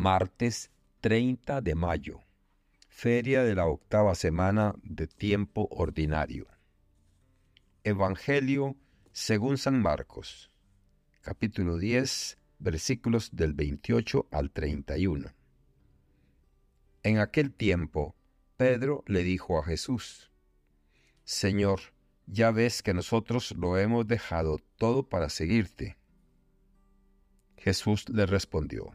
martes 30 de mayo, feria de la octava semana de tiempo ordinario. Evangelio según San Marcos, capítulo 10, versículos del 28 al 31. En aquel tiempo, Pedro le dijo a Jesús, Señor, ya ves que nosotros lo hemos dejado todo para seguirte. Jesús le respondió,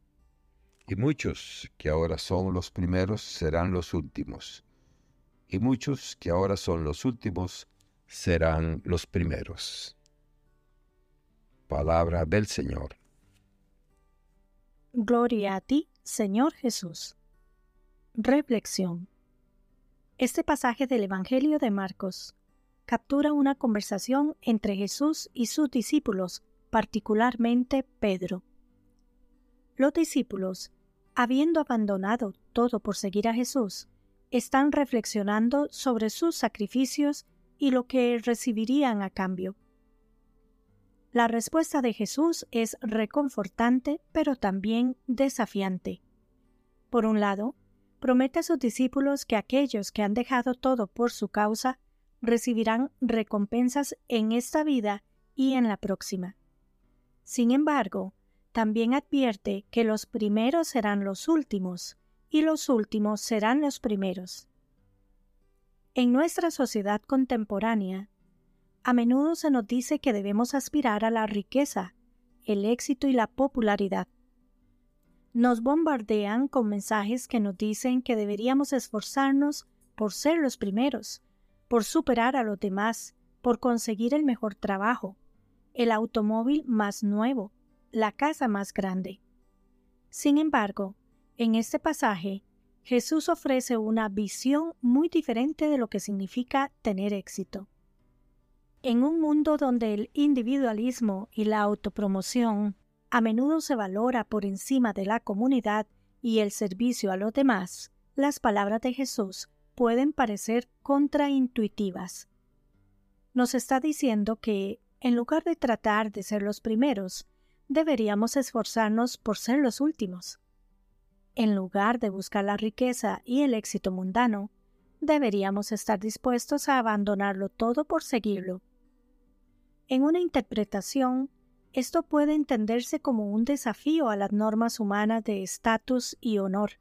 Y muchos que ahora son los primeros serán los últimos, y muchos que ahora son los últimos serán los primeros. Palabra del Señor. Gloria a ti, Señor Jesús. Reflexión. Este pasaje del Evangelio de Marcos captura una conversación entre Jesús y sus discípulos, particularmente Pedro. Los discípulos, habiendo abandonado todo por seguir a Jesús, están reflexionando sobre sus sacrificios y lo que recibirían a cambio. La respuesta de Jesús es reconfortante, pero también desafiante. Por un lado, promete a sus discípulos que aquellos que han dejado todo por su causa recibirán recompensas en esta vida y en la próxima. Sin embargo, también advierte que los primeros serán los últimos y los últimos serán los primeros. En nuestra sociedad contemporánea, a menudo se nos dice que debemos aspirar a la riqueza, el éxito y la popularidad. Nos bombardean con mensajes que nos dicen que deberíamos esforzarnos por ser los primeros, por superar a los demás, por conseguir el mejor trabajo, el automóvil más nuevo, la casa más grande. Sin embargo, en este pasaje, Jesús ofrece una visión muy diferente de lo que significa tener éxito. En un mundo donde el individualismo y la autopromoción a menudo se valora por encima de la comunidad y el servicio a los demás, las palabras de Jesús pueden parecer contraintuitivas. Nos está diciendo que, en lugar de tratar de ser los primeros, deberíamos esforzarnos por ser los últimos. En lugar de buscar la riqueza y el éxito mundano, deberíamos estar dispuestos a abandonarlo todo por seguirlo. En una interpretación, esto puede entenderse como un desafío a las normas humanas de estatus y honor.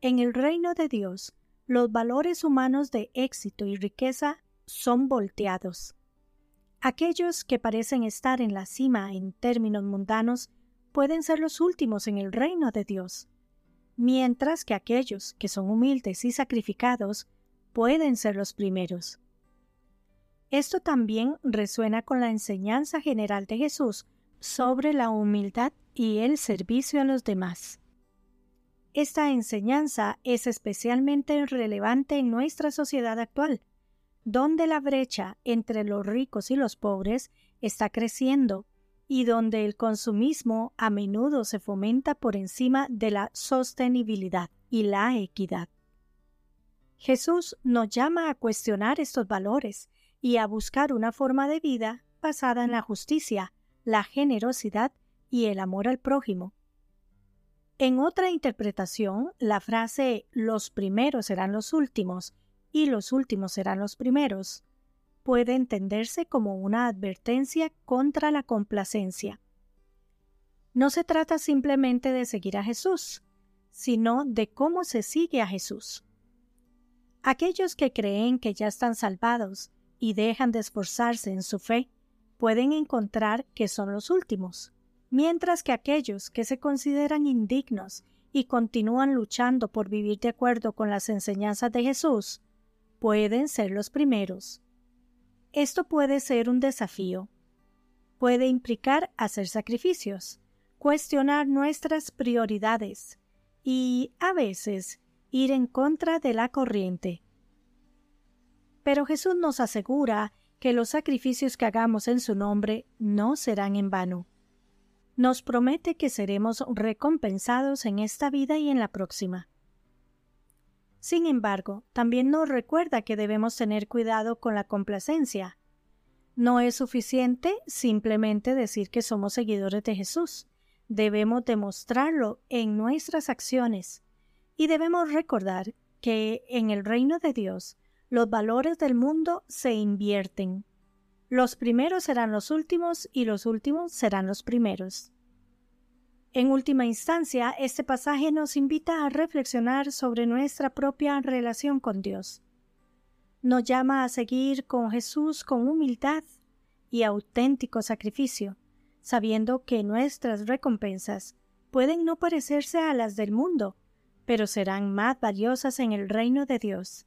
En el reino de Dios, los valores humanos de éxito y riqueza son volteados. Aquellos que parecen estar en la cima en términos mundanos pueden ser los últimos en el reino de Dios, mientras que aquellos que son humildes y sacrificados pueden ser los primeros. Esto también resuena con la enseñanza general de Jesús sobre la humildad y el servicio a los demás. Esta enseñanza es especialmente relevante en nuestra sociedad actual, donde la brecha entre los ricos y los pobres está creciendo y donde el consumismo a menudo se fomenta por encima de la sostenibilidad y la equidad. Jesús nos llama a cuestionar estos valores y a buscar una forma de vida basada en la justicia, la generosidad y el amor al prójimo. En otra interpretación, la frase los primeros serán los últimos y los últimos serán los primeros puede entenderse como una advertencia contra la complacencia. No se trata simplemente de seguir a Jesús, sino de cómo se sigue a Jesús. Aquellos que creen que ya están salvados y dejan de esforzarse en su fe, pueden encontrar que son los últimos, mientras que aquellos que se consideran indignos y continúan luchando por vivir de acuerdo con las enseñanzas de Jesús, pueden ser los primeros. Esto puede ser un desafío. Puede implicar hacer sacrificios, cuestionar nuestras prioridades y, a veces, ir en contra de la corriente. Pero Jesús nos asegura que los sacrificios que hagamos en su nombre no serán en vano. Nos promete que seremos recompensados en esta vida y en la próxima. Sin embargo, también nos recuerda que debemos tener cuidado con la complacencia. No es suficiente simplemente decir que somos seguidores de Jesús. Debemos demostrarlo en nuestras acciones y debemos recordar que en el reino de Dios los valores del mundo se invierten. Los primeros serán los últimos y los últimos serán los primeros. En última instancia, este pasaje nos invita a reflexionar sobre nuestra propia relación con Dios. Nos llama a seguir con Jesús con humildad y auténtico sacrificio, sabiendo que nuestras recompensas pueden no parecerse a las del mundo, pero serán más valiosas en el reino de Dios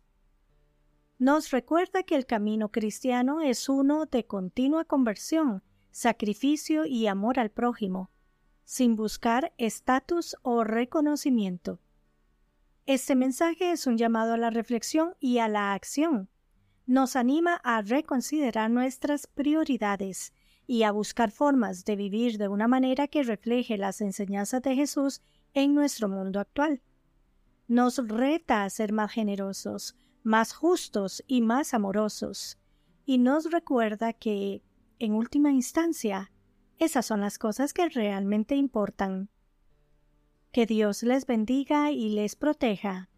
nos recuerda que el camino cristiano es uno de continua conversión, sacrificio y amor al prójimo, sin buscar estatus o reconocimiento. Este mensaje es un llamado a la reflexión y a la acción. Nos anima a reconsiderar nuestras prioridades y a buscar formas de vivir de una manera que refleje las enseñanzas de Jesús en nuestro mundo actual. Nos reta a ser más generosos, más justos y más amorosos, y nos recuerda que, en última instancia, esas son las cosas que realmente importan. Que Dios les bendiga y les proteja.